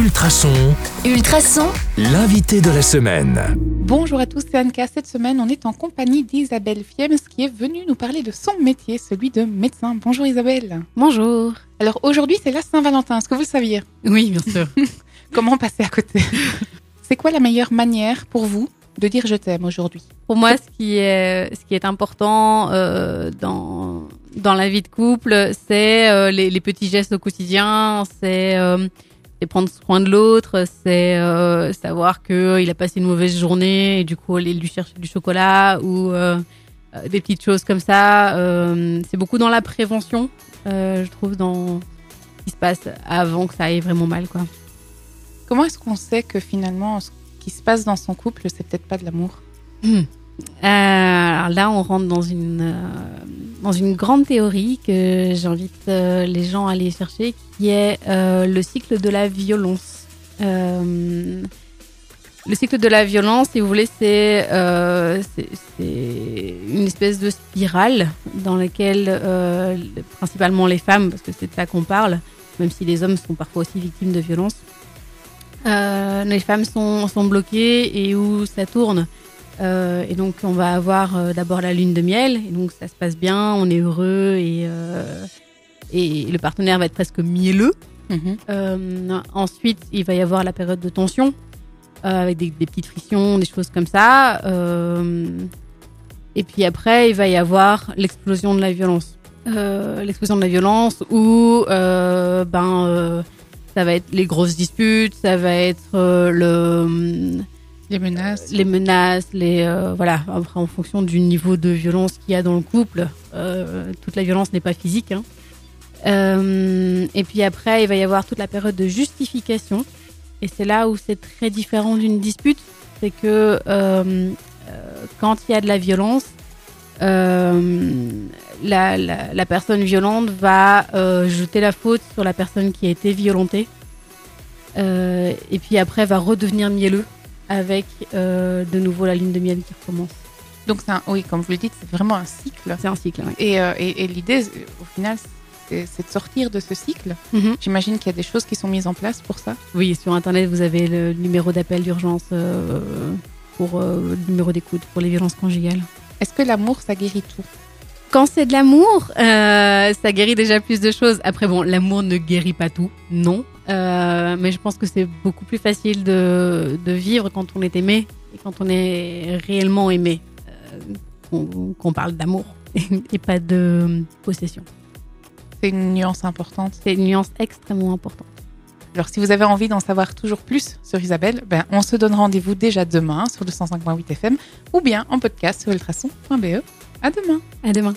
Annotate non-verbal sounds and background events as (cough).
Ultrason, Ultrason, l'invité de la semaine. Bonjour à tous, c'est Anka. Cette semaine, on est en compagnie d'Isabelle Fiems qui est venue nous parler de son métier, celui de médecin. Bonjour Isabelle. Bonjour. Alors aujourd'hui, c'est la Saint-Valentin. Est-ce que vous le saviez? Oui, bien sûr. (laughs) Comment passer à côté? C'est quoi la meilleure manière pour vous de dire je t'aime aujourd'hui? Pour moi, ce qui est, ce qui est important euh, dans, dans la vie de couple, c'est euh, les, les petits gestes au quotidien, c'est euh, c'est prendre soin de l'autre, c'est euh, savoir qu'il a passé une mauvaise journée et du coup aller lui chercher du chocolat ou euh, euh, des petites choses comme ça. Euh, c'est beaucoup dans la prévention, euh, je trouve, dans ce qui se passe avant que ça aille vraiment mal. quoi. Comment est-ce qu'on sait que finalement, ce qui se passe dans son couple, c'est peut-être pas de l'amour? Euh, alors là, on rentre dans une, euh, dans une grande théorie que j'invite euh, les gens à aller chercher, qui est euh, le cycle de la violence. Euh, le cycle de la violence, si vous voulez, c'est une espèce de spirale dans laquelle principalement les femmes, parce que c'est de ça qu'on parle, même si les hommes sont parfois aussi victimes de violences, les femmes sont bloquées et où ça tourne. Euh, et donc, on va avoir euh, d'abord la lune de miel. Et donc, ça se passe bien, on est heureux et, euh, et le partenaire va être presque mielleux. Euh, ensuite, il va y avoir la période de tension avec des, des petites frictions, des choses comme ça. Et puis après, il va y avoir l'explosion de la violence. L'explosion de la violence où ben, ça va être les grosses disputes, ça va être le Les menaces les menaces, les euh, voilà. Après, en fonction du niveau de violence qu'il y a dans le couple, euh, toute la violence n'est pas physique. hein. Euh, et puis après, il va y avoir toute la période de justification. Et c'est là où c'est très différent d'une dispute, c'est que euh, euh, quand il y a de la violence, euh, la, la, la personne violente va euh, jeter la faute sur la personne qui a été violentée. Euh, et puis après, va redevenir mielleux avec euh, de nouveau la ligne de miel qui recommence. Donc, un- oui, comme vous le dites, c'est vraiment un cycle. C'est un cycle. Et, euh, et- et l'idée, c'est- au final, c'est de sortir de ce cycle. Mhm. J'imagine qu'il y a des choses qui sont mises en place pour ça. Oui, sur Internet, vous avez le numéro d'appel d'urgence euh, pour euh, le numéro d'écoute pour les violences conjugales. Est-ce que l'amour, ça guérit tout? Quand c'est de l'amour, euh, ça guérit déjà plus de choses. Après, bon, l'amour ne guérit pas tout, non. Euh, mais je pense que c'est beaucoup plus facile de, de vivre quand on est aimé et quand on est réellement aimé. Euh, qu'on qu'on parle d'amour (laughs) et pas de possession. C'est une nuance importante. C'est une nuance extrêmement importante. Alors, si vous avez envie d'en savoir toujours plus sur Isabelle, ben, on se donne rendez-vous déjà demain sur le 105.8 FM ou bien en podcast sur ultrason.be. À demain. À demain.